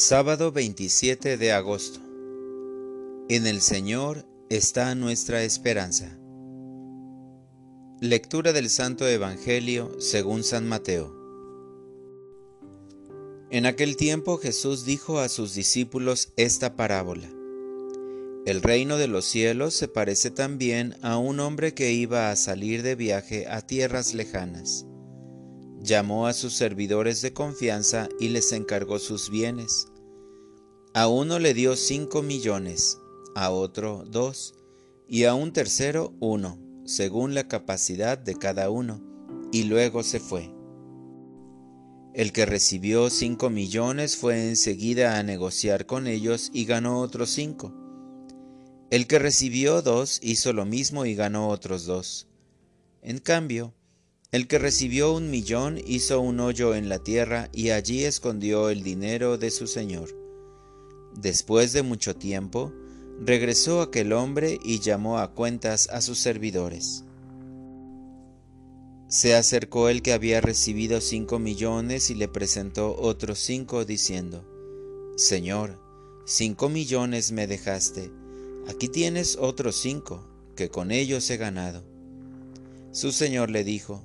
Sábado 27 de agosto. En el Señor está nuestra esperanza. Lectura del Santo Evangelio según San Mateo. En aquel tiempo Jesús dijo a sus discípulos esta parábola. El reino de los cielos se parece también a un hombre que iba a salir de viaje a tierras lejanas llamó a sus servidores de confianza y les encargó sus bienes. A uno le dio cinco millones, a otro dos, y a un tercero uno, según la capacidad de cada uno, y luego se fue. El que recibió cinco millones fue enseguida a negociar con ellos y ganó otros cinco. El que recibió dos hizo lo mismo y ganó otros dos. En cambio, el que recibió un millón hizo un hoyo en la tierra y allí escondió el dinero de su señor. Después de mucho tiempo, regresó aquel hombre y llamó a cuentas a sus servidores. Se acercó el que había recibido cinco millones y le presentó otros cinco, diciendo, Señor, cinco millones me dejaste, aquí tienes otros cinco, que con ellos he ganado. Su señor le dijo,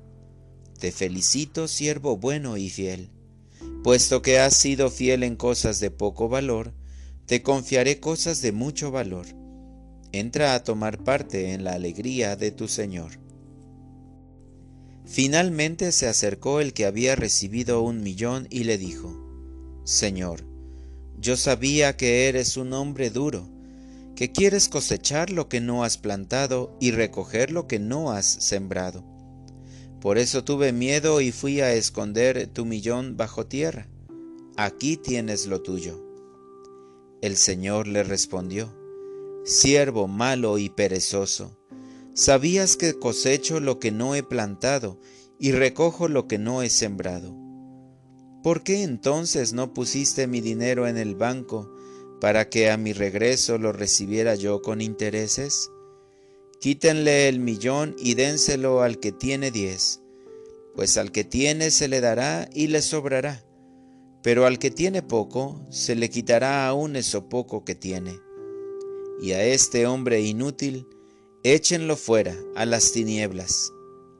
te felicito, siervo bueno y fiel. Puesto que has sido fiel en cosas de poco valor, te confiaré cosas de mucho valor. Entra a tomar parte en la alegría de tu Señor. Finalmente se acercó el que había recibido un millón y le dijo, Señor, yo sabía que eres un hombre duro, que quieres cosechar lo que no has plantado y recoger lo que no has sembrado. Por eso tuve miedo y fui a esconder tu millón bajo tierra. Aquí tienes lo tuyo. El Señor le respondió, Siervo malo y perezoso, sabías que cosecho lo que no he plantado y recojo lo que no he sembrado. ¿Por qué entonces no pusiste mi dinero en el banco para que a mi regreso lo recibiera yo con intereses? Quítenle el millón y dénselo al que tiene diez, pues al que tiene se le dará y le sobrará, pero al que tiene poco se le quitará aún eso poco que tiene. Y a este hombre inútil, échenlo fuera a las tinieblas,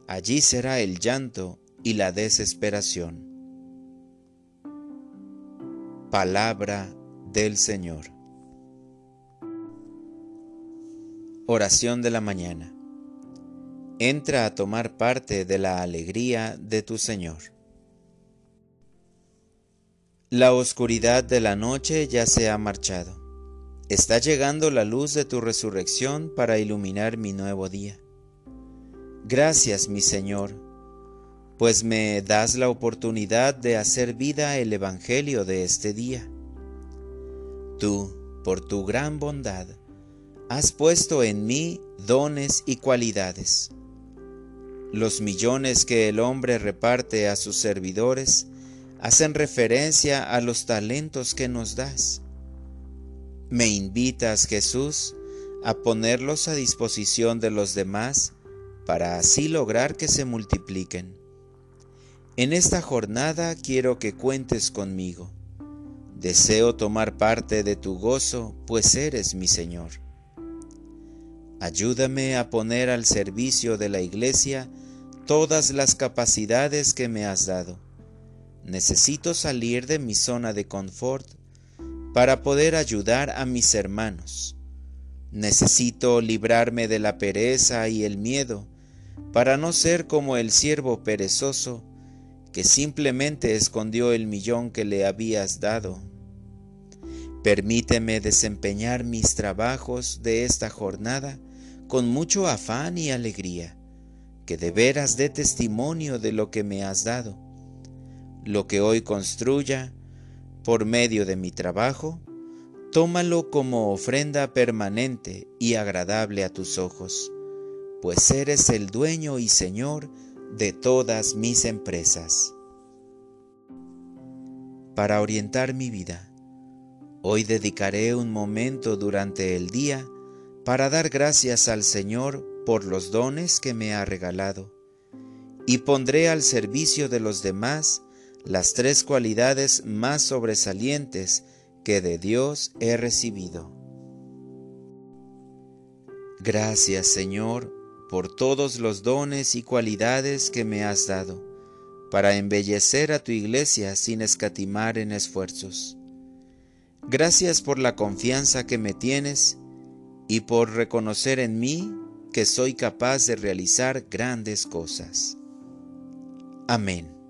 allí será el llanto y la desesperación. Palabra del Señor. Oración de la mañana. Entra a tomar parte de la alegría de tu Señor. La oscuridad de la noche ya se ha marchado. Está llegando la luz de tu resurrección para iluminar mi nuevo día. Gracias, mi Señor, pues me das la oportunidad de hacer vida el Evangelio de este día. Tú, por tu gran bondad, has puesto en mí dones y cualidades. Los millones que el hombre reparte a sus servidores hacen referencia a los talentos que nos das. Me invitas, Jesús, a ponerlos a disposición de los demás para así lograr que se multipliquen. En esta jornada quiero que cuentes conmigo. Deseo tomar parte de tu gozo, pues eres mi Señor. Ayúdame a poner al servicio de la Iglesia todas las capacidades que me has dado. Necesito salir de mi zona de confort para poder ayudar a mis hermanos. Necesito librarme de la pereza y el miedo para no ser como el siervo perezoso que simplemente escondió el millón que le habías dado. Permíteme desempeñar mis trabajos de esta jornada con mucho afán y alegría, que de veras dé testimonio de lo que me has dado. Lo que hoy construya por medio de mi trabajo, tómalo como ofrenda permanente y agradable a tus ojos, pues eres el dueño y Señor de todas mis empresas. Para orientar mi vida, hoy dedicaré un momento durante el día para dar gracias al Señor por los dones que me ha regalado, y pondré al servicio de los demás las tres cualidades más sobresalientes que de Dios he recibido. Gracias Señor por todos los dones y cualidades que me has dado, para embellecer a tu iglesia sin escatimar en esfuerzos. Gracias por la confianza que me tienes y por reconocer en mí que soy capaz de realizar grandes cosas. Amén.